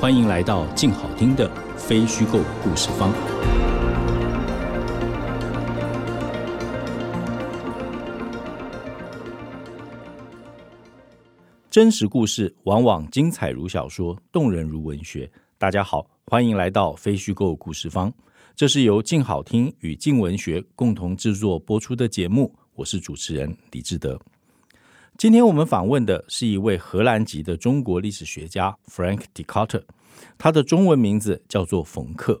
欢迎来到静好听的非虚构故事方。真实故事往往精彩如小说，动人如文学。大家好，欢迎来到非虚构故事方。这是由静好听与静文学共同制作播出的节目。我是主持人李志德。今天我们访问的是一位荷兰籍的中国历史学家 Frank de Carter，他的中文名字叫做冯克。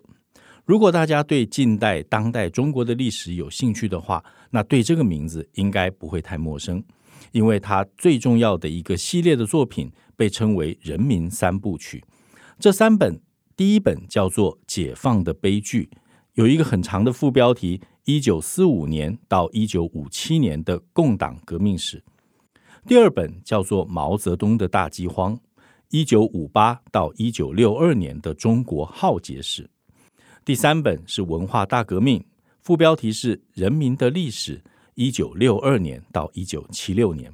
如果大家对近代、当代中国的历史有兴趣的话，那对这个名字应该不会太陌生，因为他最重要的一个系列的作品被称为《人民三部曲》。这三本，第一本叫做《解放的悲剧》，有一个很长的副标题：一九四五年到一九五七年的共党革命史。第二本叫做《毛泽东的大饥荒》，一九五八到一九六二年的中国浩劫史。第三本是《文化大革命》，副标题是《人民的历史》，一九六二年到一九七六年。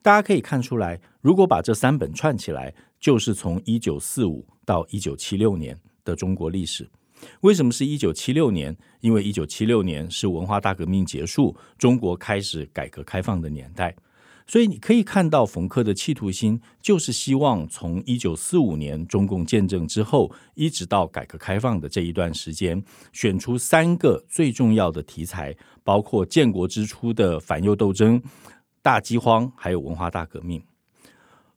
大家可以看出来，如果把这三本串起来，就是从一九四五到一九七六年的中国历史。为什么是一九七六年？因为一九七六年是文化大革命结束，中国开始改革开放的年代。所以你可以看到，冯克的企图心就是希望从一九四五年中共建政之后，一直到改革开放的这一段时间，选出三个最重要的题材，包括建国之初的反右斗争、大饥荒，还有文化大革命。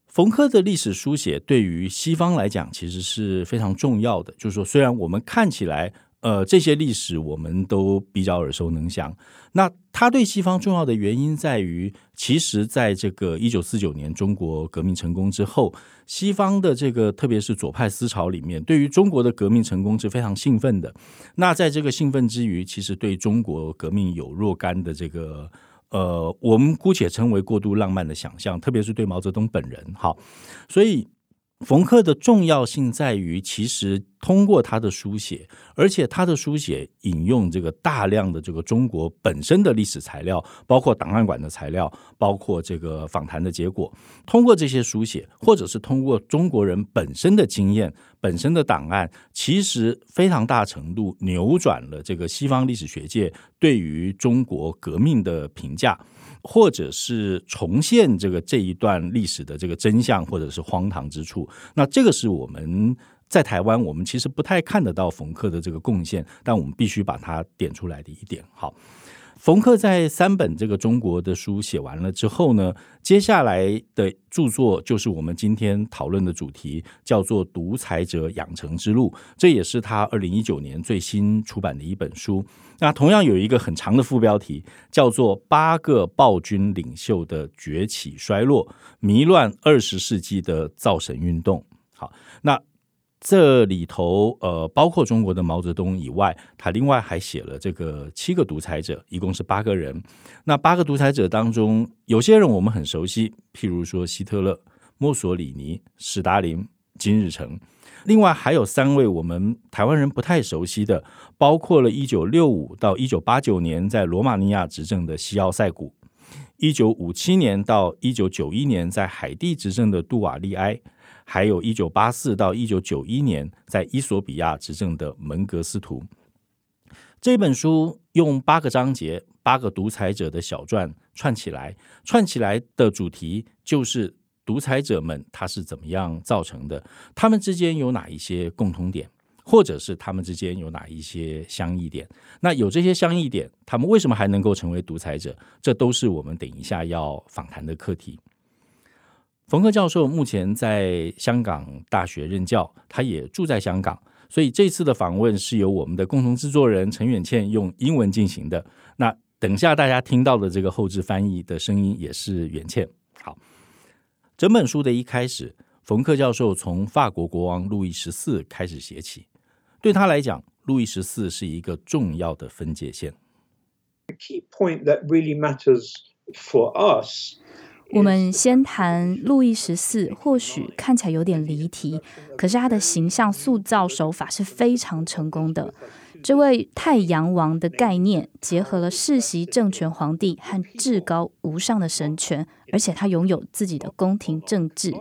冯克的历史书写对于西方来讲，其实是非常重要的。就是说，虽然我们看起来，呃，这些历史我们都比较耳熟能详。那他对西方重要的原因在于，其实在这个一九四九年中国革命成功之后，西方的这个特别是左派思潮里面，对于中国的革命成功是非常兴奋的。那在这个兴奋之余，其实对中国革命有若干的这个呃，我们姑且称为过度浪漫的想象，特别是对毛泽东本人。好，所以。冯克的重要性在于，其实通过他的书写，而且他的书写引用这个大量的这个中国本身的历史材料，包括档案馆的材料，包括这个访谈的结果。通过这些书写，或者是通过中国人本身的经验、本身的档案，其实非常大程度扭转了这个西方历史学界对于中国革命的评价。或者是重现这个这一段历史的这个真相，或者是荒唐之处，那这个是我们在台湾，我们其实不太看得到冯克的这个贡献，但我们必须把它点出来的一点。好。冯克在三本这个中国的书写完了之后呢，接下来的著作就是我们今天讨论的主题，叫做《独裁者养成之路》，这也是他二零一九年最新出版的一本书。那同样有一个很长的副标题，叫做《八个暴君领袖的崛起衰落：迷乱二十世纪的造神运动》。好，那。这里头，呃，包括中国的毛泽东以外，他另外还写了这个七个独裁者，一共是八个人。那八个独裁者当中，有些人我们很熟悉，譬如说希特勒、墨索里尼、史达林、金日成。另外还有三位我们台湾人不太熟悉的，包括了一九六五到一九八九年在罗马尼亚执政的西奥塞古，一九五七年到一九九一年在海地执政的杜瓦利埃。还有一九八四到一九九一年在伊索比亚执政的门格斯图，这本书用八个章节、八个独裁者的小传串起来，串起来的主题就是独裁者们他是怎么样造成的，他们之间有哪一些共同点，或者是他们之间有哪一些相异点？那有这些相异点，他们为什么还能够成为独裁者？这都是我们等一下要访谈的课题。冯克教授目前在香港大学任教，他也住在香港，所以这次的访问是由我们的共同制作人陈远倩用英文进行的。那等下大家听到的这个后置翻译的声音也是远倩。好，整本书的一开始，冯克教授从法国国王路易十四开始写起。对他来讲，路易十四是一个重要的分界线 point that really matters for us。我们先谈路易十四，或许看起来有点离题，可是他的形象塑造手法是非常成功的。这位太阳王的概念，结合了世袭政权皇帝和至高无上的神权，而且他拥有自己的宫廷政治，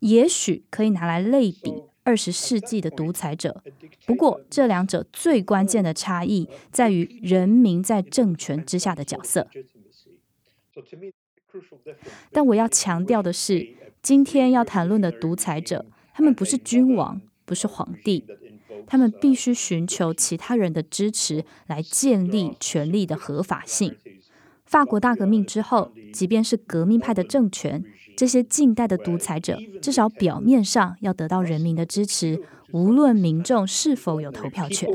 也许可以拿来类比二十世纪的独裁者。不过，这两者最关键的差异在于人民在政权之下的角色。但我要强调的是，今天要谈论的独裁者，他们不是君王，不是皇帝，他们必须寻求其他人的支持来建立权力的合法性。法国大革命之后，即便是革命派的政权，这些近代的独裁者，至少表面上要得到人民的支持，无论民众是否有投票权。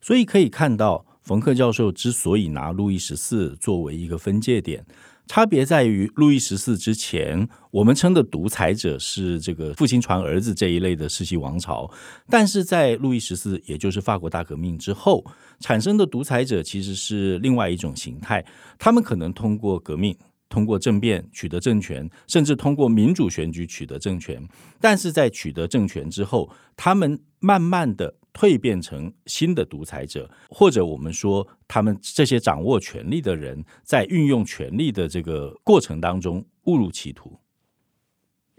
所以可以看到，冯克教授之所以拿路易十四作为一个分界点，差别在于路易十四之前，我们称的独裁者是这个父亲传儿子这一类的世袭王朝，但是在路易十四，也就是法国大革命之后产生的独裁者，其实是另外一种形态，他们可能通过革命。通过政变取得政权，甚至通过民主选举取得政权，但是在取得政权之后，他们慢慢的蜕变成新的独裁者，或者我们说，他们这些掌握权力的人在运用权力的这个过程当中误入歧途。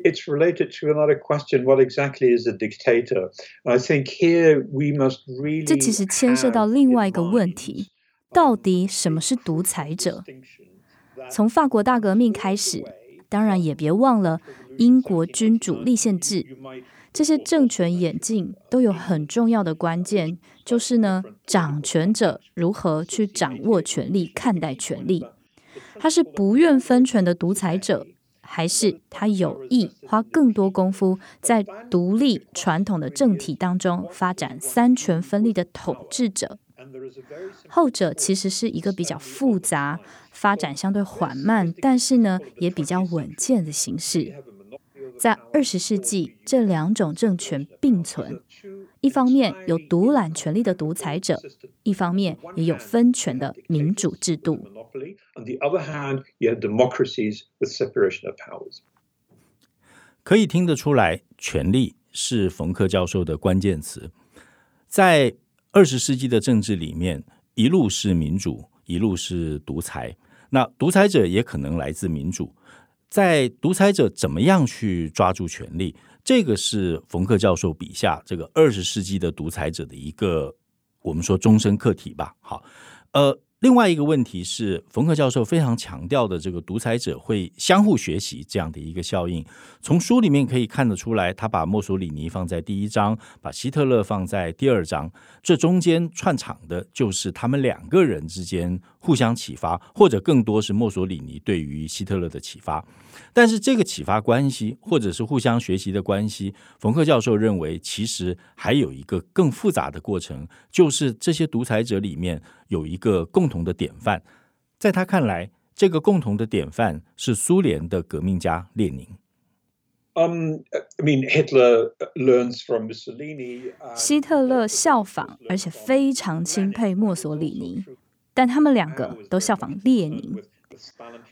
It's related to another question: What exactly is a dictator? I think here we must really. 这其实牵涉到另外一个问题：到底什么是独裁者？从法国大革命开始，当然也别忘了英国君主立宪制，这些政权演进都有很重要的关键，就是呢，掌权者如何去掌握权力、看待权力。他是不愿分权的独裁者，还是他有意花更多功夫在独立传统的政体当中发展三权分立的统治者？后者其实是一个比较复杂、发展相对缓慢，但是呢也比较稳健的形式。在二十世纪，这两种政权并存，一方面有独揽权力的独裁者，一方面也有分权的民主制度。可以听得出来，权力是冯克教授的关键词，在。二十世纪的政治里面，一路是民主，一路是独裁。那独裁者也可能来自民主。在独裁者怎么样去抓住权力，这个是冯克教授笔下这个二十世纪的独裁者的一个我们说终身课题吧。好，呃。另外一个问题是，冯克教授非常强调的这个独裁者会相互学习这样的一个效应。从书里面可以看得出来，他把墨索里尼放在第一章，把希特勒放在第二章，这中间串场的就是他们两个人之间互相启发，或者更多是墨索里尼对于希特勒的启发。但是这个启发关系，或者是互相学习的关系，冯克教授认为其实还有一个更复杂的过程，就是这些独裁者里面有一个共同的典范。在他看来，这个共同的典范是苏联的革命家列宁。Um, I mean, Hitler learns from Mussolini. 希特勒效仿，而且非常钦佩墨索里尼，但他们两个都效仿列宁。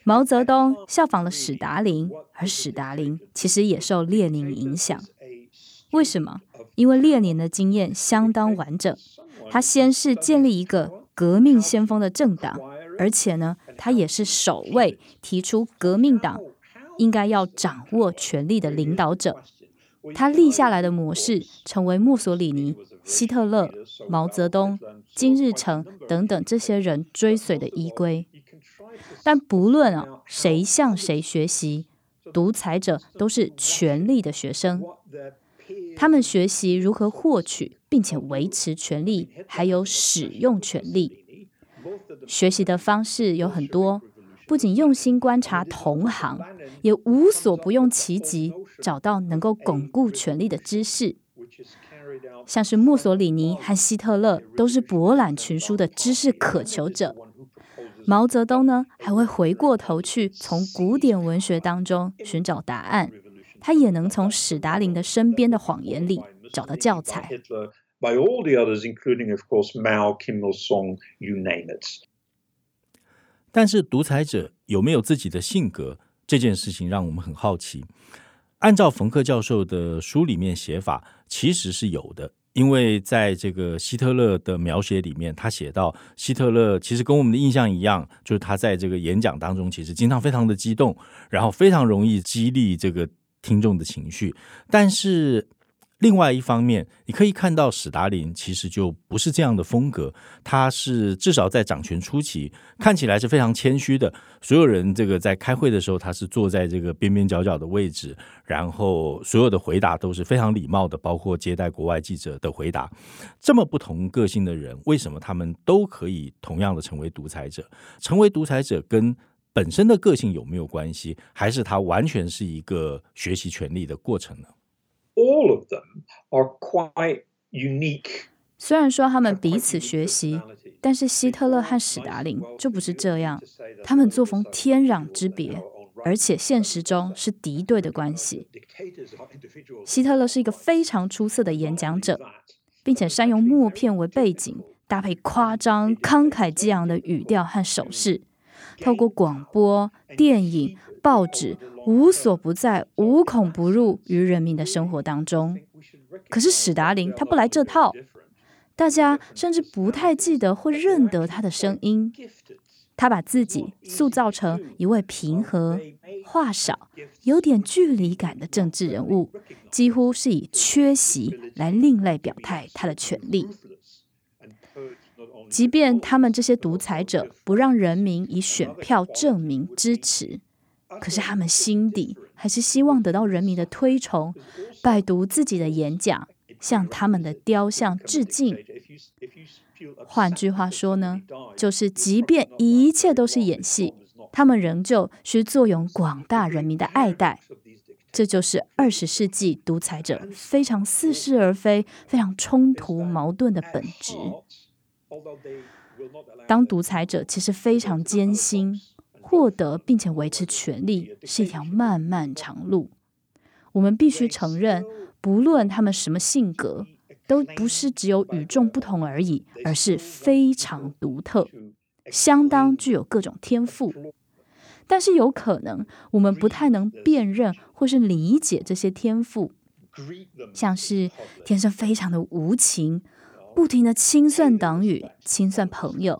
毛泽东效仿了史达林，而史达林其实也受列宁影响。为什么？因为列宁的经验相当完整。他先是建立一个革命先锋的政党，而且呢，他也是首位提出革命党应该要掌握权力的领导者。他立下来的模式，成为墨索里尼、希特勒、毛泽东、金日成等等这些人追随的依归。但不论啊，谁向谁学习，独裁者都是权力的学生。他们学习如何获取并且维持权力，还有使用权力。学习的方式有很多，不仅用心观察同行，也无所不用其极，找到能够巩固权力的知识。像是墨索里尼和希特勒都是博览群书的知识渴求者。毛泽东呢，还会回过头去从古典文学当中寻找答案，他也能从史达林的身边的谎言里找到教材。by all the others, including, of course, Mao, Kim Il Sung, you name it. 但是独裁者有没有自己的性格？这件事情让我们很好奇。按照冯克教授的书里面写法，其实是有的。因为在这个希特勒的描写里面，他写到希特勒其实跟我们的印象一样，就是他在这个演讲当中其实经常非常的激动，然后非常容易激励这个听众的情绪，但是。另外一方面，你可以看到史达林其实就不是这样的风格，他是至少在掌权初期看起来是非常谦虚的。所有人这个在开会的时候，他是坐在这个边边角角的位置，然后所有的回答都是非常礼貌的，包括接待国外记者的回答。这么不同个性的人，为什么他们都可以同样的成为独裁者？成为独裁者跟本身的个性有没有关系？还是他完全是一个学习权力的过程呢？All of them are quite unique. 虽然说他们彼此学习，但是希特勒和史达林就不是这样。他们作风天壤之别，而且现实中是敌对的关系。希特勒是一个非常出色的演讲者，并且善用默片为背景，搭配夸张、慷慨激昂的语调和手势，透过广播、电影。报纸无所不在，无孔不入于人民的生活当中。可是史达林他不来这套，大家甚至不太记得或认得他的声音。他把自己塑造成一位平和、话少、有点距离感的政治人物，几乎是以缺席来另类表态他的权力。即便他们这些独裁者不让人民以选票证明支持。可是他们心底还是希望得到人民的推崇，拜读自己的演讲，向他们的雕像致敬。换句话说呢，就是即便一切都是演戏，他们仍旧需坐拥广大人民的爱戴。这就是二十世纪独裁者非常似是而非、非常冲突矛盾的本质。当独裁者其实非常艰辛。获得并且维持权力是一条漫漫长路，我们必须承认，不论他们什么性格，都不是只有与众不同而已，而是非常独特，相当具有各种天赋。但是有可能我们不太能辨认或是理解这些天赋，像是天生非常的无情，不停的清算党羽、清算朋友。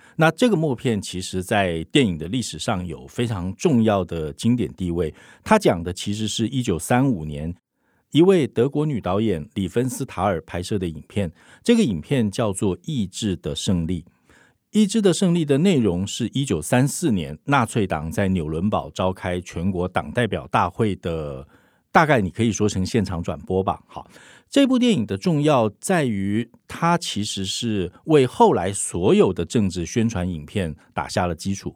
那这个默片其实，在电影的历史上有非常重要的经典地位。它讲的其实是一九三五年一位德国女导演里芬斯塔尔拍摄的影片。这个影片叫做《意志的胜利》。《意志的胜利》的内容是一九三四年纳粹党在纽伦堡召开全国党代表大会的，大概你可以说成现场转播吧。好。这部电影的重要在于，它其实是为后来所有的政治宣传影片打下了基础。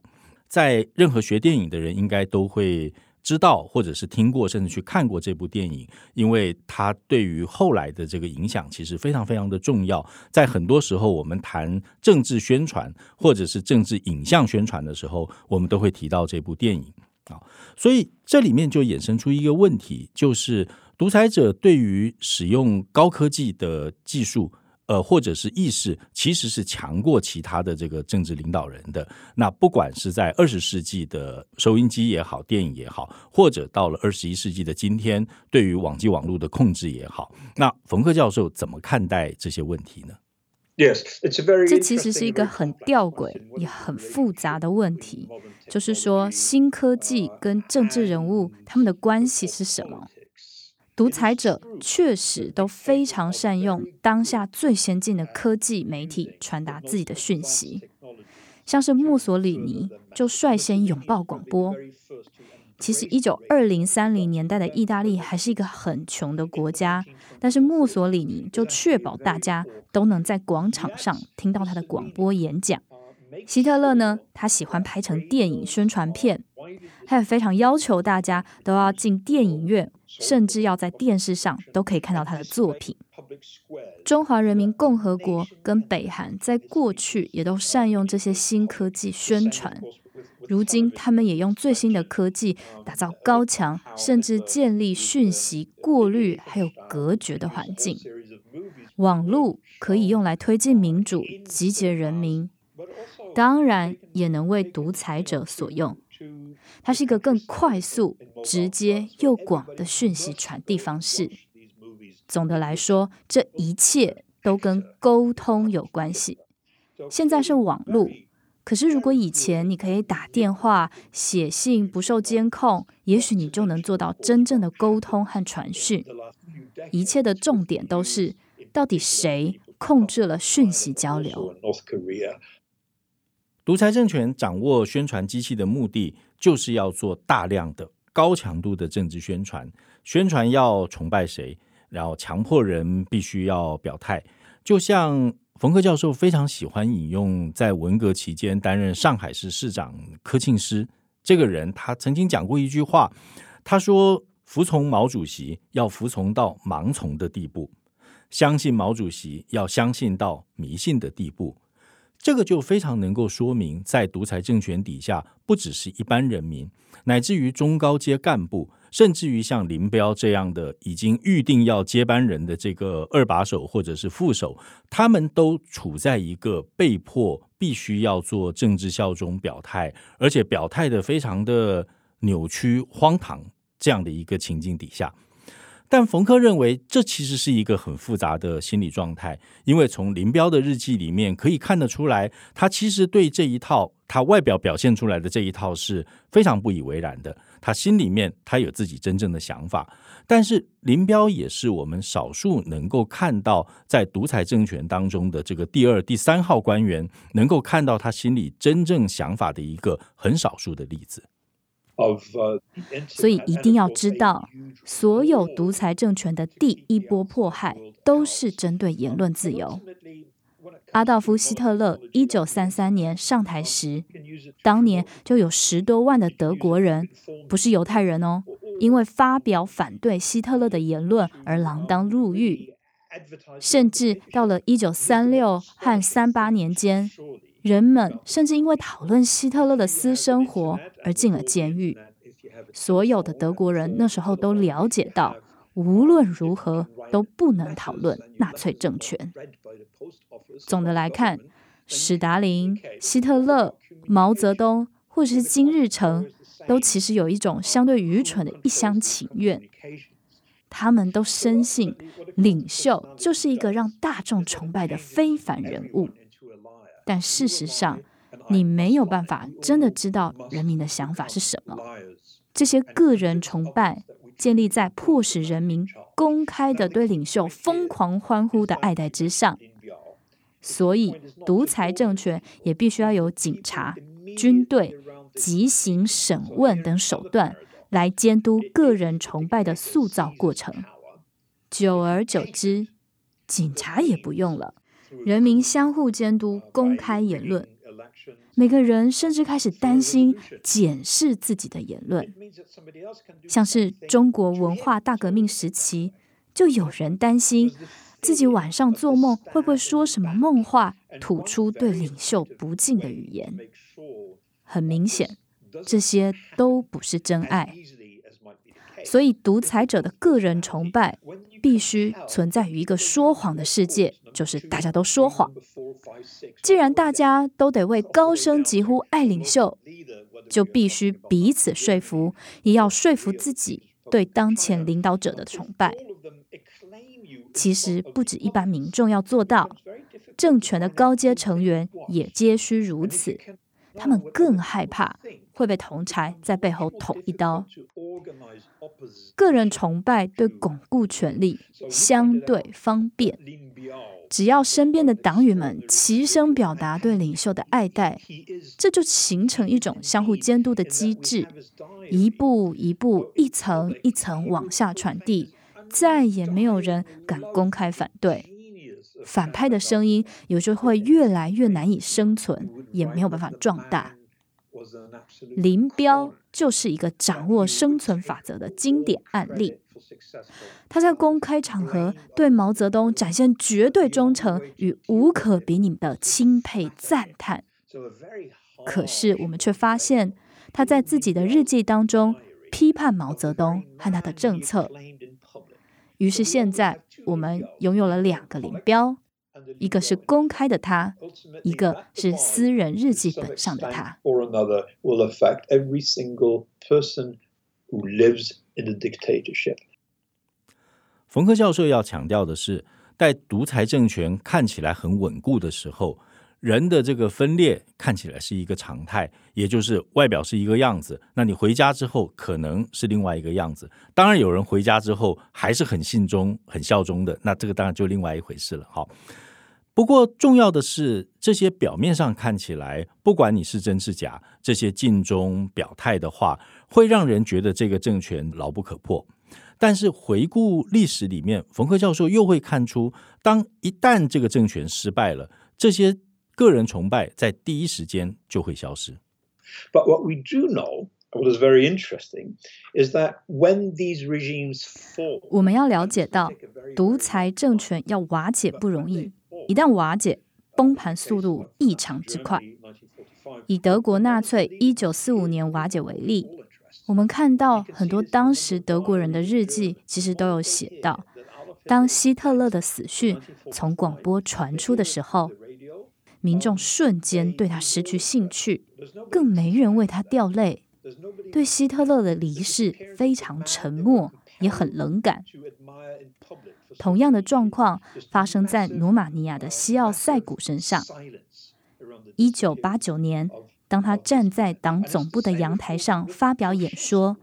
在任何学电影的人应该都会知道，或者是听过，甚至去看过这部电影，因为它对于后来的这个影响其实非常非常的重要。在很多时候，我们谈政治宣传或者是政治影像宣传的时候，我们都会提到这部电影啊。所以这里面就衍生出一个问题，就是。独裁者对于使用高科技的技术，呃，或者是意识，其实是强过其他的这个政治领导人的。那不管是在二十世纪的收音机也好，电影也好，或者到了二十一世纪的今天，对于网际网络的控制也好，那冯克教授怎么看待这些问题呢？Yes, it's a very 这其实是一个很吊诡也很复杂的问题，就是说新科技跟政治人物他们的关系是什么？独裁者确实都非常善用当下最先进的科技媒体传达自己的讯息，像是墨索里尼就率先拥抱广播。其实，一九二零三零年代的意大利还是一个很穷的国家，但是墨索里尼就确保大家都能在广场上听到他的广播演讲。希特勒呢，他喜欢拍成电影宣传片，他也非常要求大家都要进电影院，甚至要在电视上都可以看到他的作品。中华人民共和国跟北韩在过去也都善用这些新科技宣传。如今，他们也用最新的科技打造高墙，甚至建立讯息过滤还有隔绝的环境。网络可以用来推进民主、集结人民，当然也能为独裁者所用。它是一个更快速、直接又广的讯息传递方式。总的来说，这一切都跟沟通有关系。现在是网络。可是，如果以前你可以打电话、写信不受监控，也许你就能做到真正的沟通和传讯。一切的重点都是，到底谁控制了讯息交流？独裁政权掌握宣传机器的目的，就是要做大量的高强度的政治宣传，宣传要崇拜谁，然后强迫人必须要表态，就像。冯克教授非常喜欢引用在文革期间担任上海市市长柯庆施这个人，他曾经讲过一句话，他说：“服从毛主席要服从到盲从的地步，相信毛主席要相信到迷信的地步。”这个就非常能够说明，在独裁政权底下，不只是一般人民，乃至于中高阶干部。甚至于像林彪这样的已经预定要接班人的这个二把手或者是副手，他们都处在一个被迫必须要做政治效忠表态，而且表态的非常的扭曲荒唐这样的一个情境底下。但冯克认为，这其实是一个很复杂的心理状态，因为从林彪的日记里面可以看得出来，他其实对这一套他外表表现出来的这一套是非常不以为然的。他心里面他有自己真正的想法，但是林彪也是我们少数能够看到在独裁政权当中的这个第二、第三号官员，能够看到他心里真正想法的一个很少数的例子。所以一定要知道，所有独裁政权的第一波迫害都是针对言论自由。阿道夫·希特勒一九三三年上台时，当年就有十多万的德国人，不是犹太人哦，因为发表反对希特勒的言论而锒铛入狱。甚至到了一九三六和三八年间，人们甚至因为讨论希特勒的私生活而进了监狱。所有的德国人那时候都了解到，无论如何都不能讨论纳粹政权。总的来看，史达林、希特勒、毛泽东，或者是金日成，都其实有一种相对愚蠢的一厢情愿。他们都深信，领袖就是一个让大众崇拜的非凡人物。但事实上，你没有办法真的知道人民的想法是什么。这些个人崇拜建立在迫使人民公开的对领袖疯狂欢呼的爱戴之上。所以，独裁政权也必须要有警察、军队、极刑审问等手段来监督个人崇拜的塑造过程。久而久之，警察也不用了，人民相互监督公开言论。每个人甚至开始担心检视自己的言论，像是中国文化大革命时期，就有人担心。自己晚上做梦会不会说什么梦话，吐出对领袖不敬的语言？很明显，这些都不是真爱。所以，独裁者的个人崇拜必须存在于一个说谎的世界，就是大家都说谎。既然大家都得为高声疾呼爱领袖，就必须彼此说服，也要说服自己对当前领导者的崇拜。其实不止一般民众要做到，政权的高阶成员也皆需如此。他们更害怕会被同侪在背后捅一刀。个人崇拜对巩固权力相对方便，只要身边的党羽们齐声表达对领袖的爱戴，这就形成一种相互监督的机制，一步一步、一层一层往下传递，再也没有人敢公开反对。反派的声音有时候会越来越难以生存，也没有办法壮大。林彪就是一个掌握生存法则的经典案例。他在公开场合对毛泽东展现绝对忠诚与无可比拟的钦佩赞叹。可是我们却发现，他在自己的日记当中批判毛泽东和他的政策。于是现在我们拥有了两个林彪，一个是公开的他，一个是私人日记本上的他。冯克教授要强调的是，在独裁政权看起来很稳固的时候，人的这个分裂看起来是一个常态，也就是外表是一个样子，那你回家之后可能是另外一个样子。当然，有人回家之后还是很信忠、很效忠的，那这个当然就另外一回事了。好，不过重要的是，这些表面上看起来，不管你是真是假，这些尽忠表态的话，会让人觉得这个政权牢不可破。但是回顾历史里面，冯克教授又会看出，当一旦这个政权失败了，这些。个人崇拜在第一时间就会消失。But what we do know, what is very interesting, is that when these regimes fall, 我们要了解到，独裁政权要瓦解不容易，一旦瓦解，崩盘速度异常之快。以德国纳粹一九四五年瓦解为例，我们看到很多当时德国人的日记，其实都有写到，当希特勒的死讯从广播传出的时候。民众瞬间对他失去兴趣，更没人为他掉泪。对希特勒的离世非常沉默，也很冷感。同样的状况发生在罗马尼亚的西奥塞古身上。一九八九年，当他站在党总部的阳台上发表演说，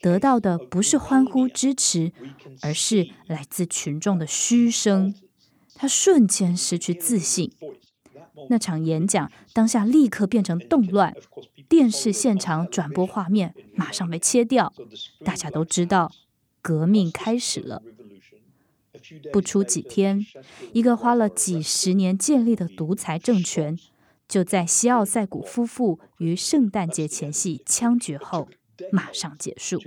得到的不是欢呼支持，而是来自群众的嘘声。他瞬间失去自信。那场演讲当下立刻变成动乱，电视现场转播画面马上被切掉，大家都知道革命开始了。不出几天，一个花了几十年建立的独裁政权，就在西奥塞古夫妇于圣诞节前夕枪决后马上结束。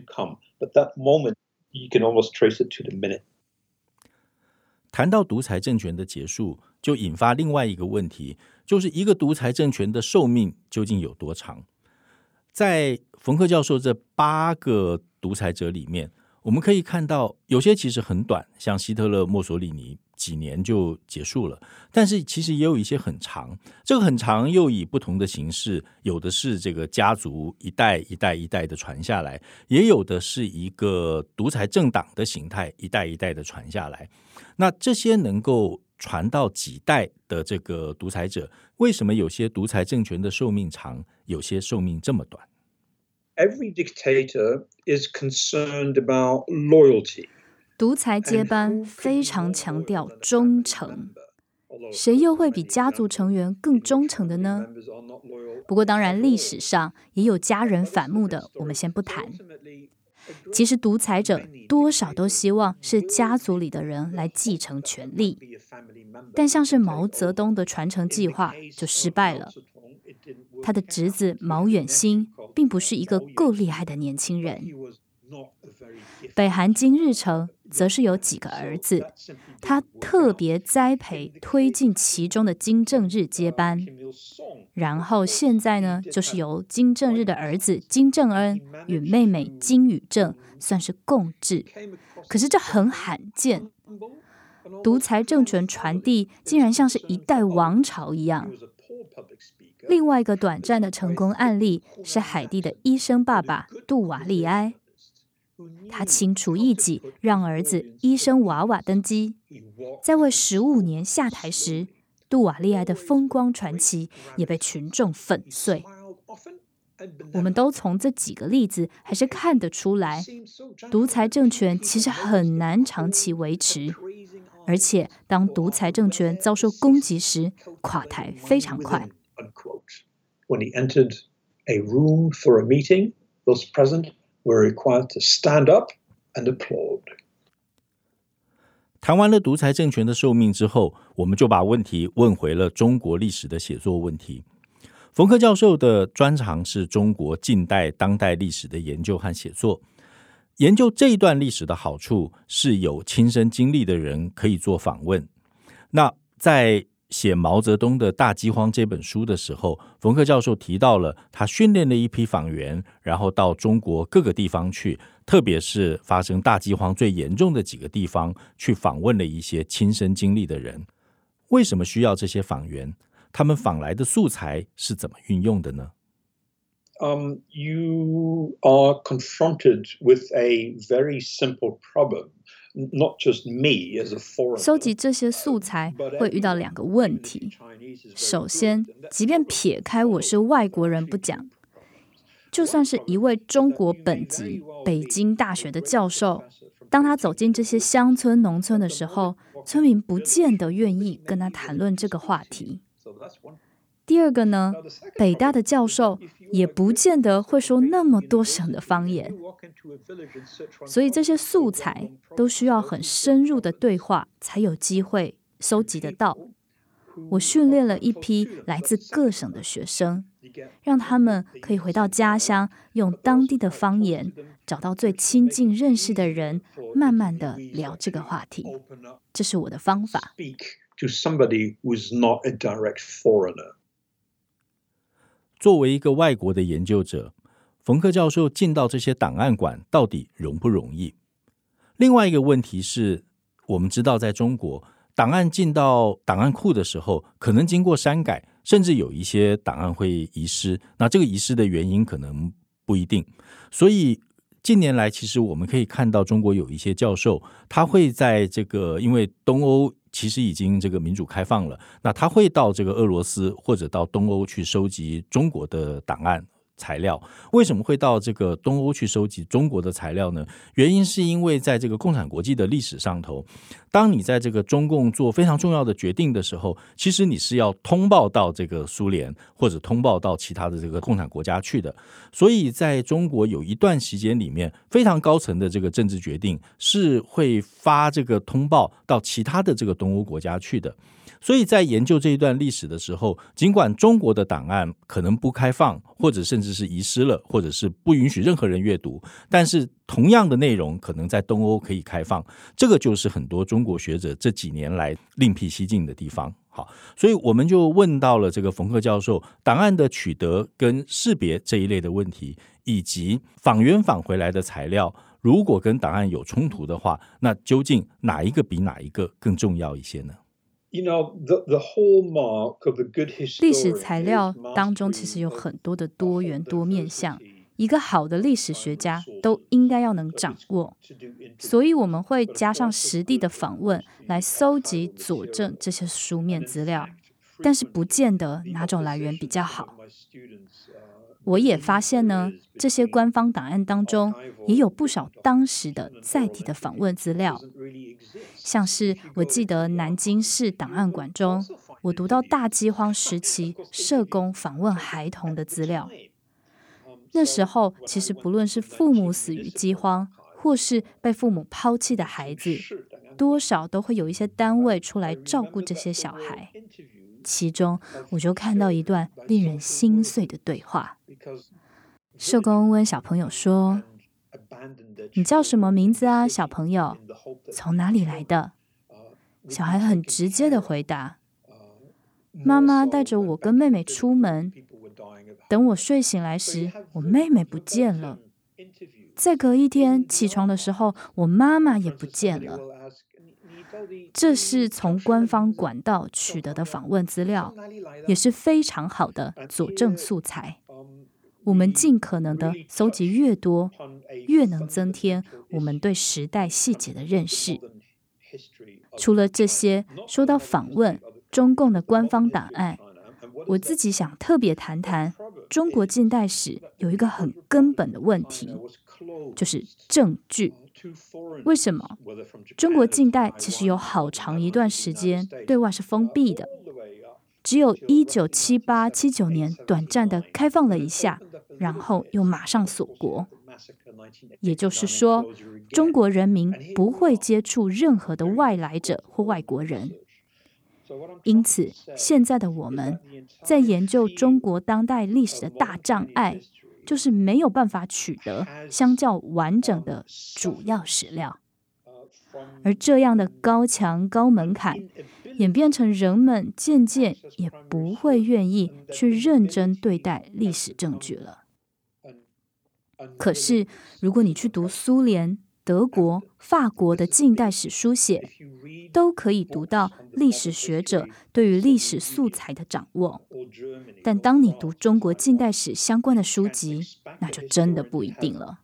谈到独裁政权的结束，就引发另外一个问题，就是一个独裁政权的寿命究竟有多长？在冯克教授这八个独裁者里面，我们可以看到有些其实很短，像希特勒、墨索里尼。几年就结束了，但是其实也有一些很长，这个很长又以不同的形式，有的是这个家族一代一代一代的传下来，也有的是一个独裁政党的形态，一代一代的传下来。那这些能够传到几代的这个独裁者，为什么有些独裁政权的寿命长，有些寿命这么短？Every dictator is concerned about loyalty. 独裁接班非常强调忠诚，谁又会比家族成员更忠诚的呢？不过，当然历史上也有家人反目的，我们先不谈。其实，独裁者多少都希望是家族里的人来继承权力，但像是毛泽东的传承计划就失败了。他的侄子毛远新并不是一个够厉害的年轻人。北韩金日成则是有几个儿子，他特别栽培推进其中的金正日接班，然后现在呢，就是由金正日的儿子金正恩与妹妹金宇正算是共治，可是这很罕见，独裁政权传递竟然像是一代王朝一样。另外一个短暂的成功案例是海地的医生爸爸杜瓦利埃。他清除异己，让儿子医生娃娃登基。在位十五年下台时，杜瓦利埃的风光传奇也被群众粉碎。我们都从这几个例子还是看得出来，独裁政权其实很难长期维持，而且当独裁政权遭受攻击时，垮台非常快。When he entered a room for a meeting, those present were required to stand up and applaud. 谈完了独裁政权的寿命之后，我们就把问题问回了中国历史的写作问题。冯克教授的专长是中国近代当代历史的研究和写作。研究这一段历史的好处是有亲身经历的人可以做访问。那在写毛泽东的大饥荒这本书的时候，冯克教授提到了他训练了一批访员，然后到中国各个地方去，特别是发生大饥荒最严重的几个地方去访问了一些亲身经历的人。为什么需要这些访员？他们访来的素材是怎么运用的呢？Um, you are confronted with a very simple problem, not just me as a foreigner. 收集这些素材会遇到两个问题。首先，即便撇开我是外国人不讲，就算是一位中国本籍、北京大学的教授，当他走进这些乡村、农村的时候，村民不见得愿意跟他谈论这个话题。第二个呢，北大的教授也不见得会说那么多省的方言，所以这些素材都需要很深入的对话才有机会收集得到。我训练了一批来自各省的学生，让他们可以回到家乡，用当地的方言找到最亲近认识的人，慢慢的聊这个话题。这是我的方法。作为一个外国的研究者，冯克教授进到这些档案馆到底容不容易？另外一个问题是，我们知道在中国，档案进到档案库的时候，可能经过删改，甚至有一些档案会遗失。那这个遗失的原因可能不一定。所以近年来，其实我们可以看到，中国有一些教授，他会在这个因为东欧。其实已经这个民主开放了，那他会到这个俄罗斯或者到东欧去收集中国的档案。材料为什么会到这个东欧去收集中国的材料呢？原因是因为在这个共产国际的历史上头，当你在这个中共做非常重要的决定的时候，其实你是要通报到这个苏联或者通报到其他的这个共产国家去的。所以在中国有一段时间里面，非常高层的这个政治决定是会发这个通报到其他的这个东欧国家去的。所以在研究这一段历史的时候，尽管中国的档案可能不开放，或者甚至是遗失了，或者是不允许任何人阅读，但是同样的内容可能在东欧可以开放。这个就是很多中国学者这几年来另辟蹊径的地方。好，所以我们就问到了这个冯克教授，档案的取得跟识别这一类的问题，以及访员返回来的材料，如果跟档案有冲突的话，那究竟哪一个比哪一个更重要一些呢？历史材料当中其实有很多的多元多面向，一个好的历史学家都应该要能掌握，所以我们会加上实地的访问来搜集佐证这些书面资料，但是不见得哪种来源比较好。我也发现呢，这些官方档案当中也有不少当时的在地的访问资料，像是我记得南京市档案馆中，我读到大饥荒时 期社工访问孩童的资料。那时候其实不论是父母死于饥荒，或是被父母抛弃的孩子，多少都会有一些单位出来照顾这些小孩。其中，我就看到一段令人心碎的对话。社工问小朋友说：“你叫什么名字啊，小朋友？从哪里来的？”小孩很直接的回答：“妈妈带着我跟妹妹出门，等我睡醒来时，我妹妹不见了。再隔一天起床的时候，我妈妈也不见了。”这是从官方管道取得的访问资料，也是非常好的佐证素材。我们尽可能的搜集越多，越能增添我们对时代细节的认识。除了这些，说到访问中共的官方档案，我自己想特别谈谈中国近代史有一个很根本的问题，就是证据。为什么？中国近代其实有好长一段时间对外是封闭的，只有一九七八、七九年短暂的开放了一下，然后又马上锁国。也就是说，中国人民不会接触任何的外来者或外国人。因此，现在的我们在研究中国当代历史的大障碍，就是没有办法取得相较完整的主要史料。而这样的高墙高门槛，演变成人们渐渐也不会愿意去认真对待历史证据了。可是，如果你去读苏联、德国、法国的近代史书写，都可以读到历史学者对于历史素材的掌握。但当你读中国近代史相关的书籍，那就真的不一定了。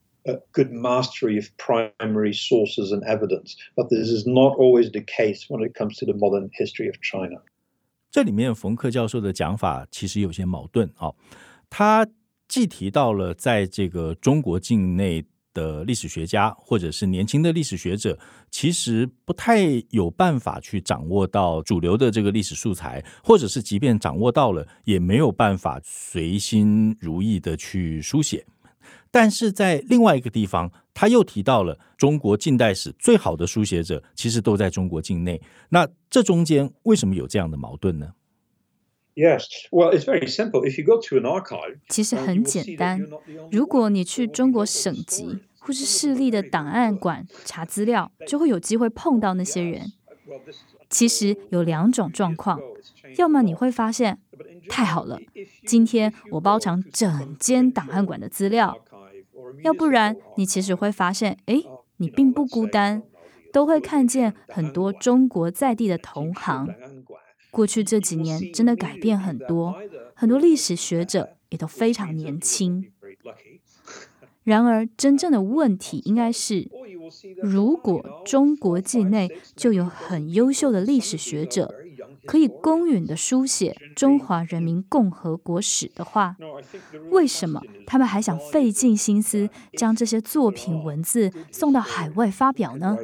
这里面冯克教授的讲法其实有些矛盾哦，他。既提到了在这个中国境内的历史学家或者是年轻的历史学者，其实不太有办法去掌握到主流的这个历史素材，或者是即便掌握到了，也没有办法随心如意的去书写。但是在另外一个地方，他又提到了中国近代史最好的书写者其实都在中国境内。那这中间为什么有这样的矛盾呢其实很简单。如果你去中国省级或是市立的档案馆查资料，就会有机会碰到那些人。其实有两种状况，要么你会发现太好了，今天我包场整间档案馆的资料；要不然你其实会发现，哎，你并不孤单，都会看见很多中国在地的同行。过去这几年真的改变很多，很多历史学者也都非常年轻。然而，真正的问题应该是，如果中国境内就有很优秀的历史学者，可以公允地书写中华人民共和国史的话，为什么他们还想费尽心思将这些作品文字送到海外发表呢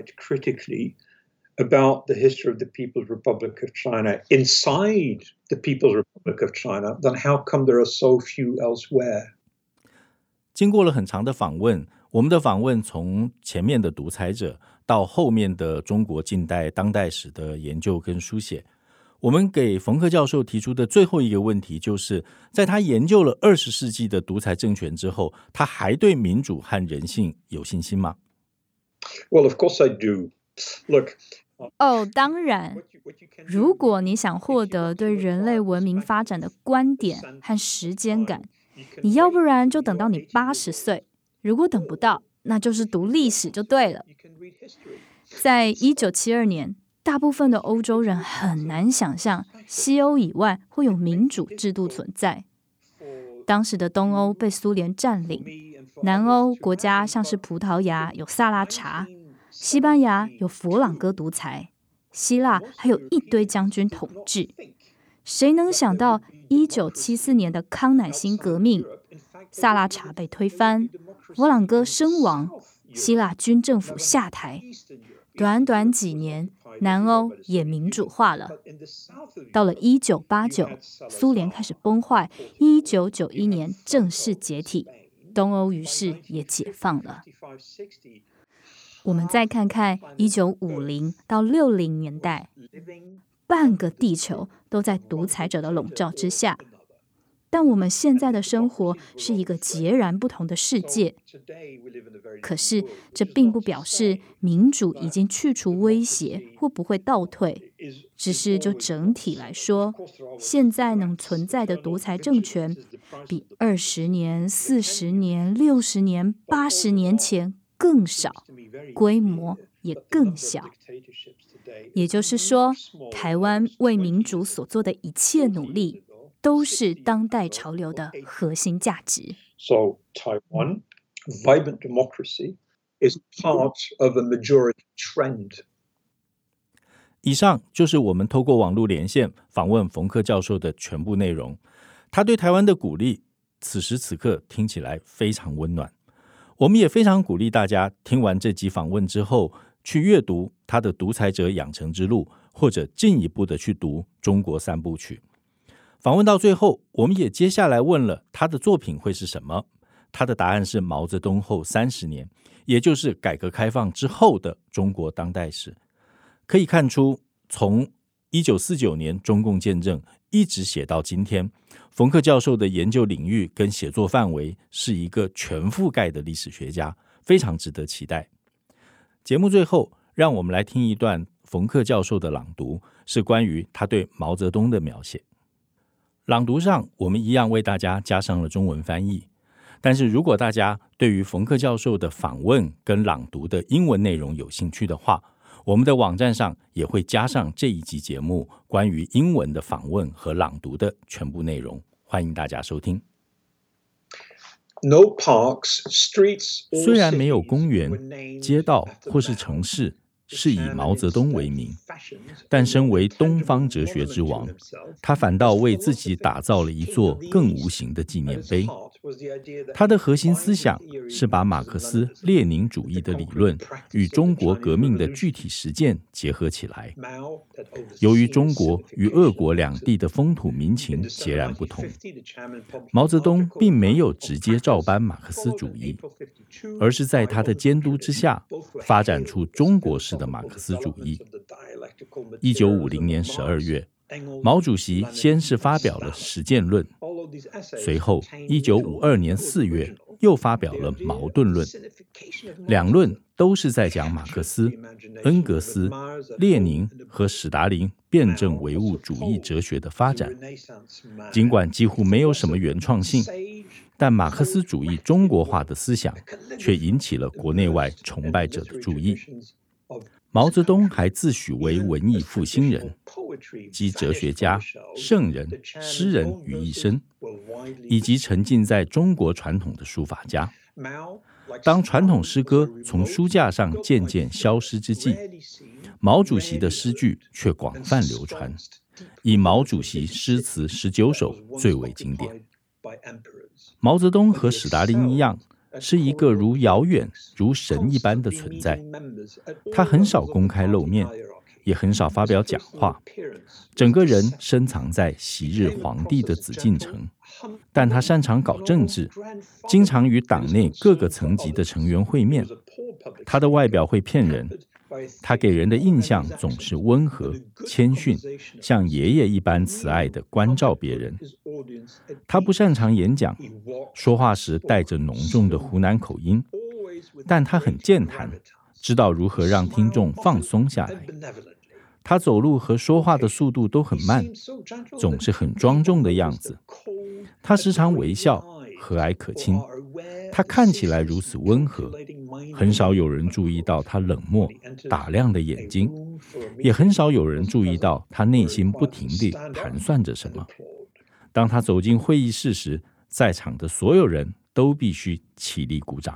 ？About the history of the People's Republic of China inside the People's Republic of China, then how come there are so few elsewhere? 经过了很长的访问，我们的访问从前面的独裁者到后面的中国近代当代史的研究跟书写，我们给冯克教授提出的最后一个问题，就是在他研究了二十世纪的独裁政权之后，他还对民主和人性有信心吗？Well, of course I do. Look. 哦，当然，如果你想获得对人类文明发展的观点和时间感，你要不然就等到你八十岁，如果等不到，那就是读历史就对了。在一九七二年，大部分的欧洲人很难想象西欧以外会有民主制度存在。当时的东欧被苏联占领，南欧国家像是葡萄牙有萨拉查。西班牙有佛朗哥独裁，希腊还有一堆将军统治。谁能想到，一九七四年的康乃馨革命，萨拉查被推翻，佛朗哥身亡，希腊军政府下台，短短几年，南欧也民主化了。到了一九八九，苏联开始崩坏，一九九一年正式解体，东欧于是也解放了。我们再看看一九五零到六零年代，半个地球都在独裁者的笼罩之下。但我们现在的生活是一个截然不同的世界。可是，这并不表示民主已经去除威胁或不会倒退，只是就整体来说，现在能存在的独裁政权，比二十年、四十年、六十年、八十年前更少。规模也更小，也就是说，台湾为民主所做的一切努力，都是当代潮流的核心价值。So Taiwan, vibrant democracy is part of a majority trend. 以上就是我们透过网络连线访问冯克教授的全部内容。他对台湾的鼓励，此时此刻听起来非常温暖。我们也非常鼓励大家听完这集访问之后，去阅读他的《独裁者养成之路》，或者进一步的去读《中国三部曲》。访问到最后，我们也接下来问了他的作品会是什么？他的答案是毛泽东后三十年，也就是改革开放之后的中国当代史。可以看出，从一九四九年中共建政一直写到今天，冯克教授的研究领域跟写作范围是一个全覆盖的历史学家，非常值得期待。节目最后，让我们来听一段冯克教授的朗读，是关于他对毛泽东的描写。朗读上，我们一样为大家加上了中文翻译。但是如果大家对于冯克教授的访问跟朗读的英文内容有兴趣的话，我们的网站上也会加上这一集节目关于英文的访问和朗读的全部内容，欢迎大家收听。No parks, streets, 虽然没有公园、街道或是城市。是以毛泽东为名，但身为东方哲学之王，他反倒为自己打造了一座更无形的纪念碑。他的核心思想是把马克思列宁主义的理论与中国革命的具体实践结合起来。由于中国与俄国两地的风土民情截然不同，毛泽东并没有直接照搬马克思主义，而是在他的监督之下发展出中国式的马克思主义。一九五零年十二月，毛主席先是发表了《实践论》，随后一九五二年四月又发表了《矛盾论》，两论都是在讲马克思、恩格斯、列宁和史达林辩证唯物主义哲学的发展。尽管几乎没有什么原创性，但马克思主义中国化的思想却引起了国内外崇拜者的注意。毛泽东还自诩为文艺复兴人，集哲学家、圣人、诗人于一身，以及沉浸在中国传统的书法家。当传统诗歌从书架上渐渐消失之际，毛主席的诗句却广泛流传，以毛主席诗词十九首最为经典。毛泽东和史达林一样。是一个如遥远如神一般的存在，他很少公开露面，也很少发表讲话，整个人深藏在昔日皇帝的紫禁城。但他擅长搞政治，经常与党内各个层级的成员会面。他的外表会骗人。他给人的印象总是温和、谦逊，像爷爷一般慈爱地关照别人。他不擅长演讲，说话时带着浓重的湖南口音，但他很健谈，知道如何让听众放松下来。他走路和说话的速度都很慢，总是很庄重的样子。他时常微笑，和蔼可亲。他看起来如此温和，很少有人注意到他冷漠打量的眼睛，也很少有人注意到他内心不停地盘算着什么。当他走进会议室时，在场的所有人都必须起立鼓掌。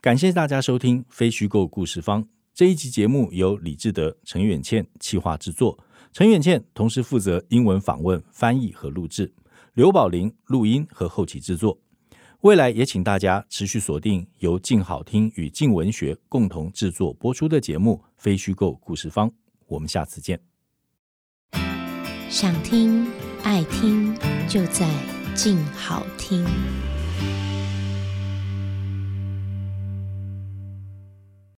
感谢大家收听《非虚构故事方》这一集节目，由李志德、陈远倩企划制作，陈远倩同时负责英文访问、翻译和录制，刘宝林录音和后期制作。未来也请大家持续锁定由静好听与静文学共同制作播出的节目《非虚构故事方》，我们下次见。想听爱听，就在静好听。